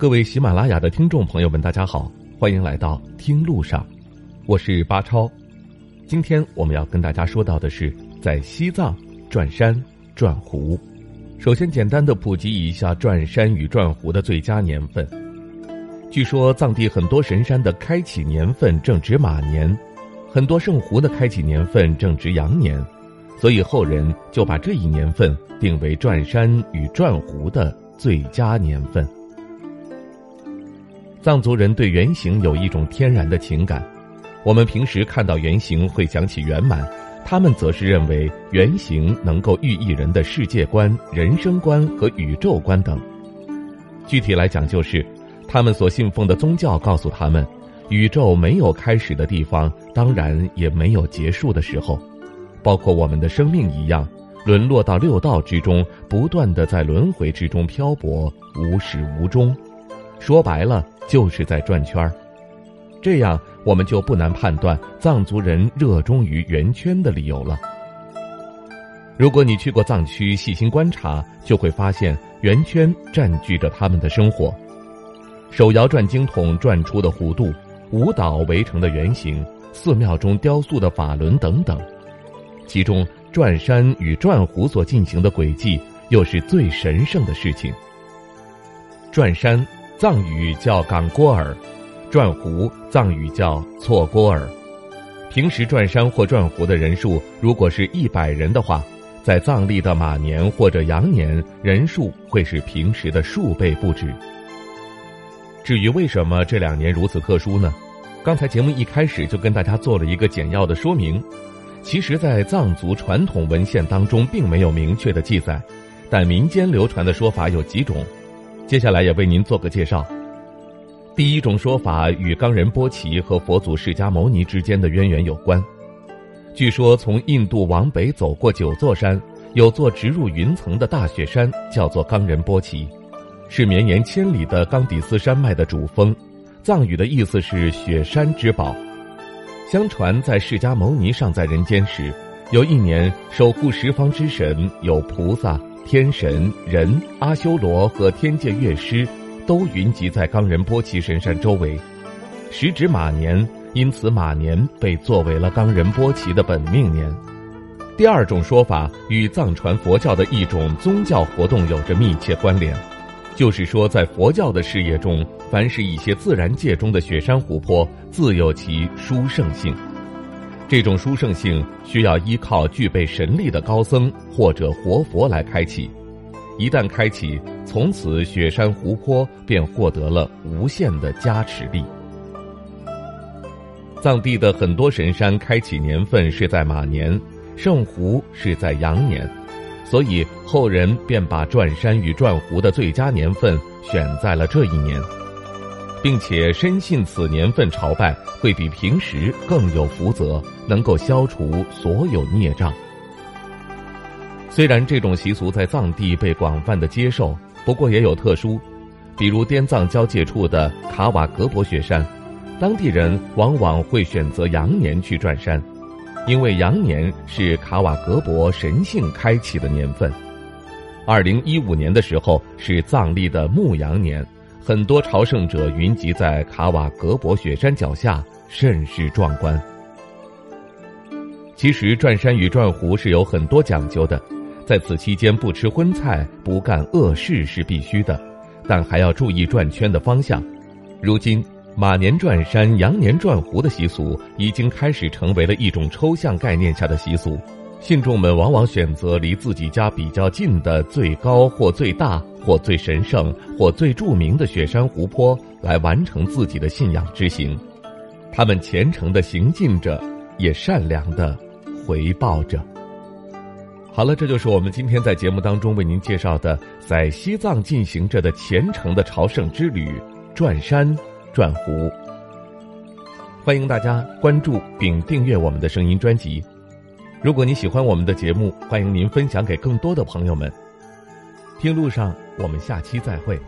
各位喜马拉雅的听众朋友们，大家好，欢迎来到听路上，我是巴超。今天我们要跟大家说到的是在西藏转山转湖。首先，简单的普及一下转山与转湖的最佳年份。据说藏地很多神山的开启年份正值马年，很多圣湖的开启年份正值羊年，所以后人就把这一年份定为转山与转湖的最佳年份。藏族人对圆形有一种天然的情感，我们平时看到圆形会想起圆满，他们则是认为圆形能够寓意人的世界观、人生观和宇宙观等。具体来讲，就是他们所信奉的宗教告诉他们，宇宙没有开始的地方，当然也没有结束的时候，包括我们的生命一样，沦落到六道之中，不断的在轮回之中漂泊，无始无终。说白了。就是在转圈儿，这样我们就不难判断藏族人热衷于圆圈的理由了。如果你去过藏区，细心观察，就会发现圆圈占据着他们的生活。手摇转经筒转出的弧度，舞蹈围成的圆形，寺庙中雕塑的法轮等等，其中转山与转湖所进行的轨迹，又是最神圣的事情。转山。藏语叫岗郭尔，转湖藏语叫错郭尔。平时转山或转湖的人数，如果是一百人的话，在藏历的马年或者羊年，人数会是平时的数倍不止。至于为什么这两年如此特殊呢？刚才节目一开始就跟大家做了一个简要的说明。其实，在藏族传统文献当中，并没有明确的记载，但民间流传的说法有几种。接下来也为您做个介绍。第一种说法与冈仁波齐和佛祖释迦牟尼之间的渊源有关。据说从印度往北走过九座山，有座直入云层的大雪山，叫做冈仁波齐，是绵延千里的冈底斯山脉的主峰。藏语的意思是雪山之宝。相传在释迦牟尼尚在人间时，有一年守护十方之神有菩萨。天神、人、阿修罗和天界乐师，都云集在冈仁波齐神山周围，时值马年，因此马年被作为了冈仁波齐的本命年。第二种说法与藏传佛教的一种宗教活动有着密切关联，就是说，在佛教的事业中，凡是一些自然界中的雪山湖泊，自有其殊胜性。这种殊胜性需要依靠具备神力的高僧或者活佛来开启，一旦开启，从此雪山湖泊便获得了无限的加持力。藏地的很多神山开启年份是在马年，圣湖是在羊年，所以后人便把转山与转湖的最佳年份选在了这一年。并且深信此年份朝拜会比平时更有福泽，能够消除所有孽障。虽然这种习俗在藏地被广泛的接受，不过也有特殊，比如滇藏交界处的卡瓦格博雪山，当地人往往会选择羊年去转山，因为羊年是卡瓦格博神性开启的年份。二零一五年的时候是藏历的牧羊年。很多朝圣者云集在卡瓦格博雪山脚下，甚是壮观。其实转山与转湖是有很多讲究的，在此期间不吃荤菜、不干恶事是必须的，但还要注意转圈的方向。如今马年转山、羊年转湖的习俗已经开始成为了一种抽象概念下的习俗。信众们往往选择离自己家比较近的最高或最大或最神圣或最著名的雪山湖泊来完成自己的信仰之行，他们虔诚的行进着，也善良的回报着。好了，这就是我们今天在节目当中为您介绍的在西藏进行着的虔诚的朝圣之旅——转山转湖。欢迎大家关注并订阅我们的声音专辑。如果你喜欢我们的节目，欢迎您分享给更多的朋友们。听路上，我们下期再会。